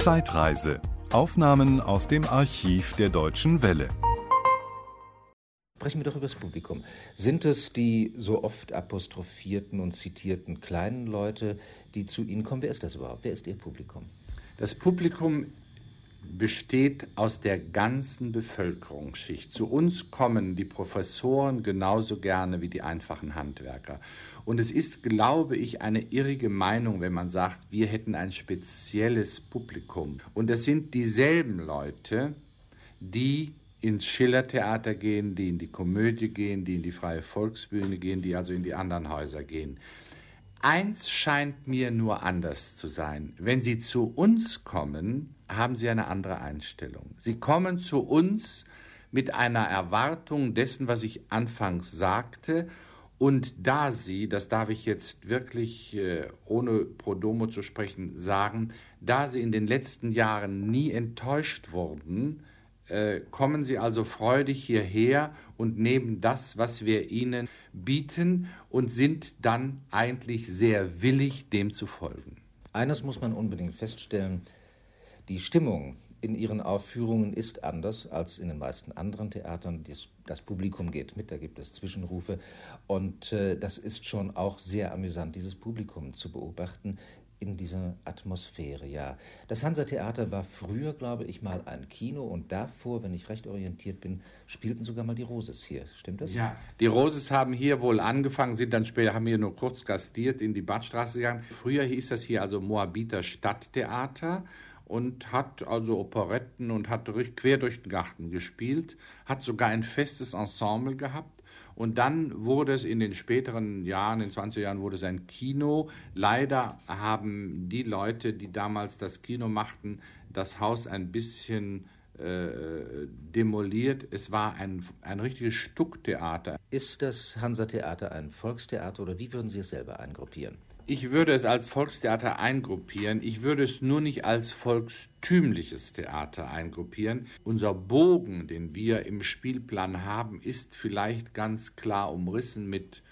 Zeitreise. Aufnahmen aus dem Archiv der Deutschen Welle. Sprechen wir doch über das Publikum. Sind es die so oft apostrophierten und zitierten kleinen Leute, die zu Ihnen kommen? Wer ist das überhaupt? Wer ist Ihr Publikum? Das Publikum besteht aus der ganzen Bevölkerungsschicht. Zu uns kommen die Professoren genauso gerne wie die einfachen Handwerker. Und es ist, glaube ich, eine irrige Meinung, wenn man sagt, wir hätten ein spezielles Publikum. Und das sind dieselben Leute, die ins Schillertheater gehen, die in die Komödie gehen, die in die freie Volksbühne gehen, die also in die anderen Häuser gehen. Eins scheint mir nur anders zu sein. Wenn Sie zu uns kommen, haben Sie eine andere Einstellung. Sie kommen zu uns mit einer Erwartung dessen, was ich anfangs sagte, und da Sie, das darf ich jetzt wirklich äh, ohne Prodomo zu sprechen sagen, da Sie in den letzten Jahren nie enttäuscht wurden, äh, kommen Sie also freudig hierher und nehmen das, was wir Ihnen bieten und sind dann eigentlich sehr willig, dem zu folgen. Eines muss man unbedingt feststellen, die Stimmung in ihren Aufführungen ist anders als in den meisten anderen Theatern. Das Publikum geht mit, da gibt es Zwischenrufe. Und äh, das ist schon auch sehr amüsant, dieses Publikum zu beobachten, in dieser Atmosphäre, ja. Das Hansa-Theater war früher, glaube ich, mal ein Kino und davor, wenn ich recht orientiert bin, spielten sogar mal die Roses hier. Stimmt das? Ja, die Roses haben hier wohl angefangen, sind dann später, haben hier nur kurz gastiert, in die Badstraße gegangen. Früher hieß das hier also Moabiter Stadttheater und hat also Operetten und hat durch, quer durch den Garten gespielt, hat sogar ein festes Ensemble gehabt und dann wurde es in den späteren Jahren, in den 20er Jahren, wurde es ein Kino. Leider haben die Leute, die damals das Kino machten, das Haus ein bisschen äh, demoliert. Es war ein, ein richtiges Stucktheater. Ist das Hansa-Theater ein Volkstheater oder wie würden Sie es selber eingruppieren? Ich würde es als Volkstheater eingruppieren. Ich würde es nur nicht als volkstümliches Theater eingruppieren. Unser Bogen, den wir im Spielplan haben, ist vielleicht ganz klar umrissen mit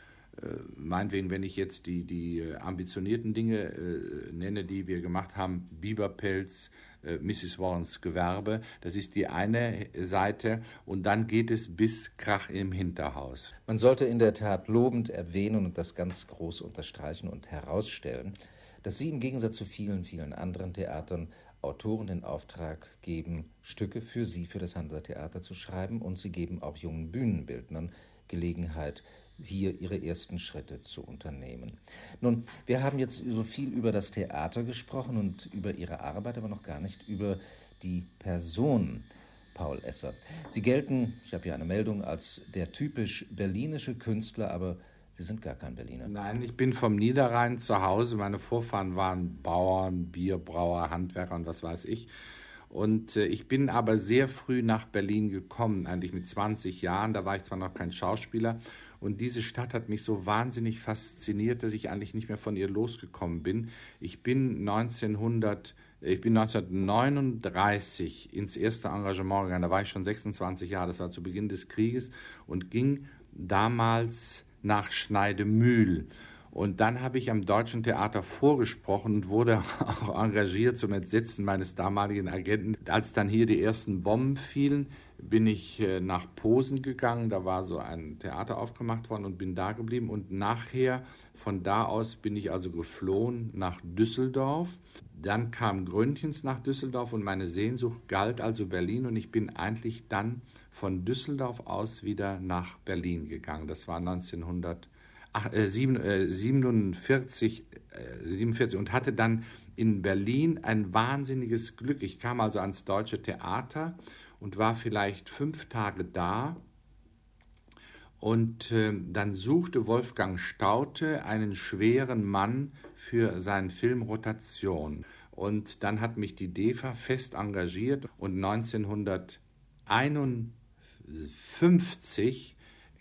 meinetwegen, wenn ich jetzt die, die äh, ambitionierten Dinge äh, nenne, die wir gemacht haben, Biberpelz, äh, Mrs. Warrens Gewerbe, das ist die eine Seite und dann geht es bis Krach im Hinterhaus. Man sollte in der Tat lobend erwähnen und das ganz groß unterstreichen und herausstellen, dass Sie im Gegensatz zu vielen, vielen anderen Theatern Autoren den Auftrag geben, Stücke für Sie, für das Hansa-Theater zu schreiben und Sie geben auch jungen Bühnenbildnern Gelegenheit, hier ihre ersten Schritte zu unternehmen. Nun, wir haben jetzt so viel über das Theater gesprochen und über Ihre Arbeit, aber noch gar nicht über die Person Paul Esser. Sie gelten, ich habe hier eine Meldung, als der typisch berlinische Künstler, aber Sie sind gar kein Berliner. Nein, ich bin vom Niederrhein zu Hause. Meine Vorfahren waren Bauern, Bierbrauer, Handwerker und was weiß ich. Und äh, ich bin aber sehr früh nach Berlin gekommen, eigentlich mit 20 Jahren. Da war ich zwar noch kein Schauspieler. Und diese Stadt hat mich so wahnsinnig fasziniert, dass ich eigentlich nicht mehr von ihr losgekommen bin. Ich bin 1900 ich bin 1939 ins erste Engagement gegangen, da war ich schon 26 Jahre, das war zu Beginn des Krieges und ging damals nach Schneidemühl. Und dann habe ich am Deutschen Theater vorgesprochen und wurde auch engagiert zum Entsetzen meines damaligen Agenten. Als dann hier die ersten Bomben fielen, bin ich äh, nach Posen gegangen. Da war so ein Theater aufgemacht worden und bin da geblieben. Und nachher, von da aus, bin ich also geflohen nach Düsseldorf. Dann kam Gründchens nach Düsseldorf und meine Sehnsucht galt also Berlin. Und ich bin eigentlich dann von Düsseldorf aus wieder nach Berlin gegangen. Das war 1900. 47, äh, 47 äh, und hatte dann in Berlin ein wahnsinniges Glück. Ich kam also ans Deutsche Theater und war vielleicht fünf Tage da. Und äh, dann suchte Wolfgang Staute einen schweren Mann für seinen Film Rotation. Und dann hat mich die DEFA fest engagiert und 1951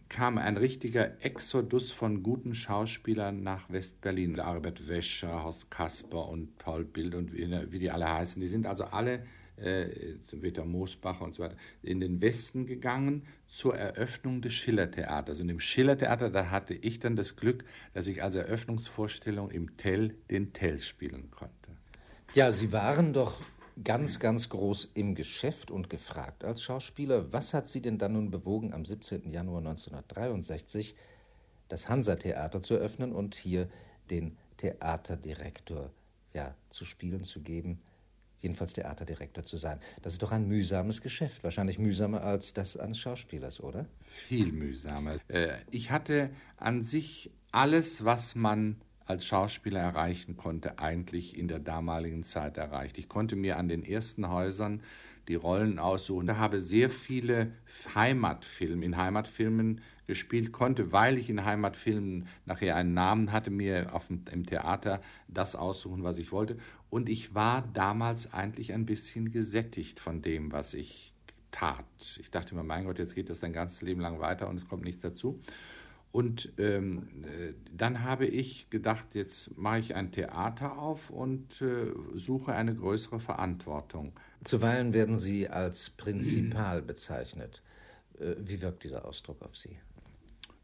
kam ein richtiger Exodus von guten Schauspielern nach West-Berlin. Arbeit Wäscher, Horst Kasper und Paul Bild und wie, wie, die alle heißen. Die sind also alle, äh, Peter Moosbacher und so weiter, in den Westen gegangen zur Eröffnung des Schillertheaters. Und im Schillertheater, da hatte ich dann das Glück, dass ich als Eröffnungsvorstellung im Tell den Tell spielen konnte. Ja, Sie waren doch ganz, ganz groß im Geschäft und gefragt als Schauspieler. Was hat Sie denn dann nun bewogen, am 17. Januar 1963 das Hansa-Theater zu öffnen und hier den Theaterdirektor ja, zu spielen, zu geben? jedenfalls Theaterdirektor zu sein. Das ist doch ein mühsames Geschäft, wahrscheinlich mühsamer als das eines Schauspielers, oder? Viel mühsamer. Äh, ich hatte an sich alles, was man als Schauspieler erreichen konnte, eigentlich in der damaligen Zeit erreicht. Ich konnte mir an den ersten Häusern die Rollen aussuchen. Ich habe sehr viele Heimatfilme, in Heimatfilmen gespielt, konnte, weil ich in Heimatfilmen nachher einen Namen hatte, mir auf dem, im Theater das aussuchen, was ich wollte. Und ich war damals eigentlich ein bisschen gesättigt von dem, was ich tat. Ich dachte mir, mein Gott, jetzt geht das dein ganzes Leben lang weiter und es kommt nichts dazu. Und ähm, äh, dann habe ich gedacht, jetzt mache ich ein Theater auf und äh, suche eine größere Verantwortung. Zuweilen werden Sie als Prinzipal bezeichnet. Äh, wie wirkt dieser Ausdruck auf Sie?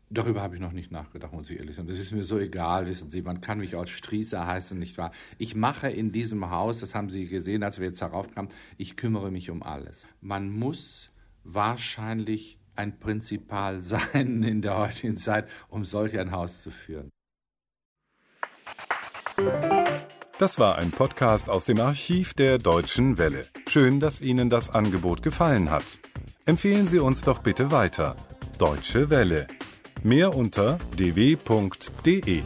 Darüber habe ich noch nicht nachgedacht, muss ich ehrlich sagen. Das ist mir so egal, wissen Sie. Man kann mich auch Strießer heißen, nicht wahr? Ich mache in diesem Haus, das haben Sie gesehen, als wir jetzt darauf kamen, ich kümmere mich um alles. Man muss wahrscheinlich ein Prinzipal sein in der heutigen Zeit, um solch ein Haus zu führen. Das war ein Podcast aus dem Archiv der Deutschen Welle. Schön, dass Ihnen das Angebot gefallen hat. Empfehlen Sie uns doch bitte weiter. Deutsche Welle. Mehr unter dw.de